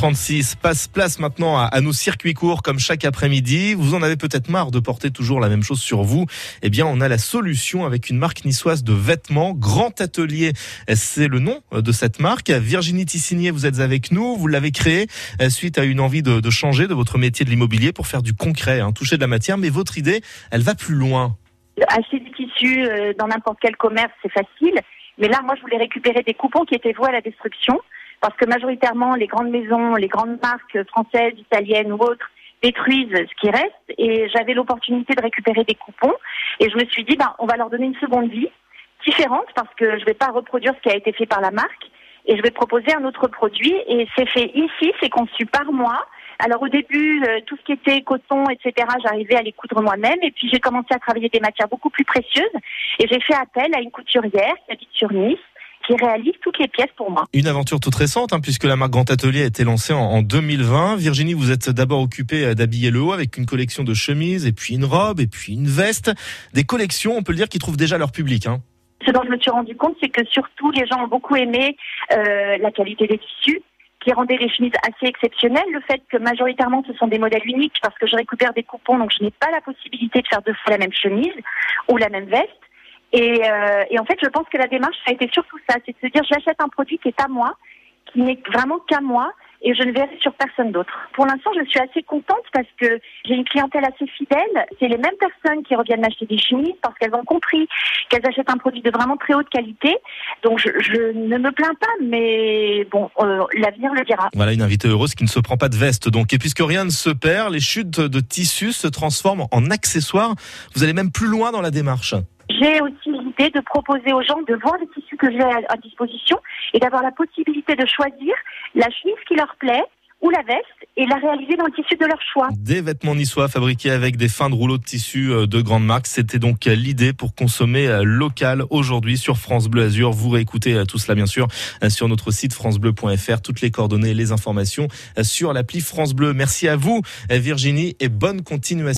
36 passe place maintenant à, nos circuits courts comme chaque après-midi. Vous en avez peut-être marre de porter toujours la même chose sur vous. Eh bien, on a la solution avec une marque niçoise de vêtements. Grand Atelier, c'est le nom de cette marque. Virginie Tissigné, vous êtes avec nous. Vous l'avez créée euh, suite à une envie de, changer de votre métier de l'immobilier pour faire du concret, hein, toucher de la matière. Mais votre idée, elle va plus loin. Acheter du tissu euh, dans n'importe quel commerce, c'est facile. Mais là, moi, je voulais récupérer des coupons qui étaient voués à la destruction parce que majoritairement les grandes maisons, les grandes marques françaises, italiennes ou autres détruisent ce qui reste. Et j'avais l'opportunité de récupérer des coupons. Et je me suis dit ben on va leur donner une seconde vie différente parce que je ne vais pas reproduire ce qui a été fait par la marque. Et je vais proposer un autre produit. Et c'est fait ici, c'est conçu par moi. Alors au début, euh, tout ce qui était coton, etc., j'arrivais à les coudre moi-même. Et puis j'ai commencé à travailler des matières beaucoup plus précieuses. Et j'ai fait appel à une couturière qui habite sur Nice qui réalise toutes les pièces pour moi. Une aventure toute récente, hein, puisque la marque Grand Atelier a été lancée en, 2020. Virginie, vous êtes d'abord occupée euh, d'habiller le haut avec une collection de chemises, et puis une robe, et puis une veste. Des collections, on peut le dire, qui trouvent déjà leur public. Hein. Ce dont je me suis rendu compte, c'est que surtout les gens ont beaucoup aimé euh, la qualité des tissus qui rendait les chemises assez exceptionnelles, le fait que majoritairement ce sont des modèles uniques parce que je récupère des coupons donc je n'ai pas la possibilité de faire deux fois la même chemise ou la même veste. Et, euh, et, en fait, je pense que la démarche, a été surtout ça, c'est de se dire j'achète un produit qui est à moi, qui n'est vraiment qu'à moi, et je ne verrai sur personne d'autre. Pour l'instant, je suis assez contente parce que j'ai une clientèle assez fidèle. C'est les mêmes personnes qui reviennent m'acheter des chemises parce qu'elles ont compris qu'elles achètent un produit de vraiment très haute qualité. Donc, je, je ne me plains pas, mais bon, euh, l'avenir le dira. Voilà une invitée heureuse qui ne se prend pas de veste. Donc, et puisque rien ne se perd, les chutes de tissus se transforment en accessoires. Vous allez même plus loin dans la démarche. J'ai aussi l'idée de proposer aux gens de voir les tissus que j'ai à, disposition et d'avoir la possibilité de choisir la chemise qui leur plaît ou la veste et la réaliser dans le tissu de leur choix. Des vêtements niçois fabriqués avec des fins de rouleaux de tissu euh, de grande marque. C'était donc l'idée pour consommer euh, local aujourd'hui sur France Bleu Azur. Vous réécoutez euh, tout cela bien sûr sur notre site francebleu.fr. Toutes les coordonnées, les informations sur l'appli France Bleu. Merci à vous Virginie et bonne continuation.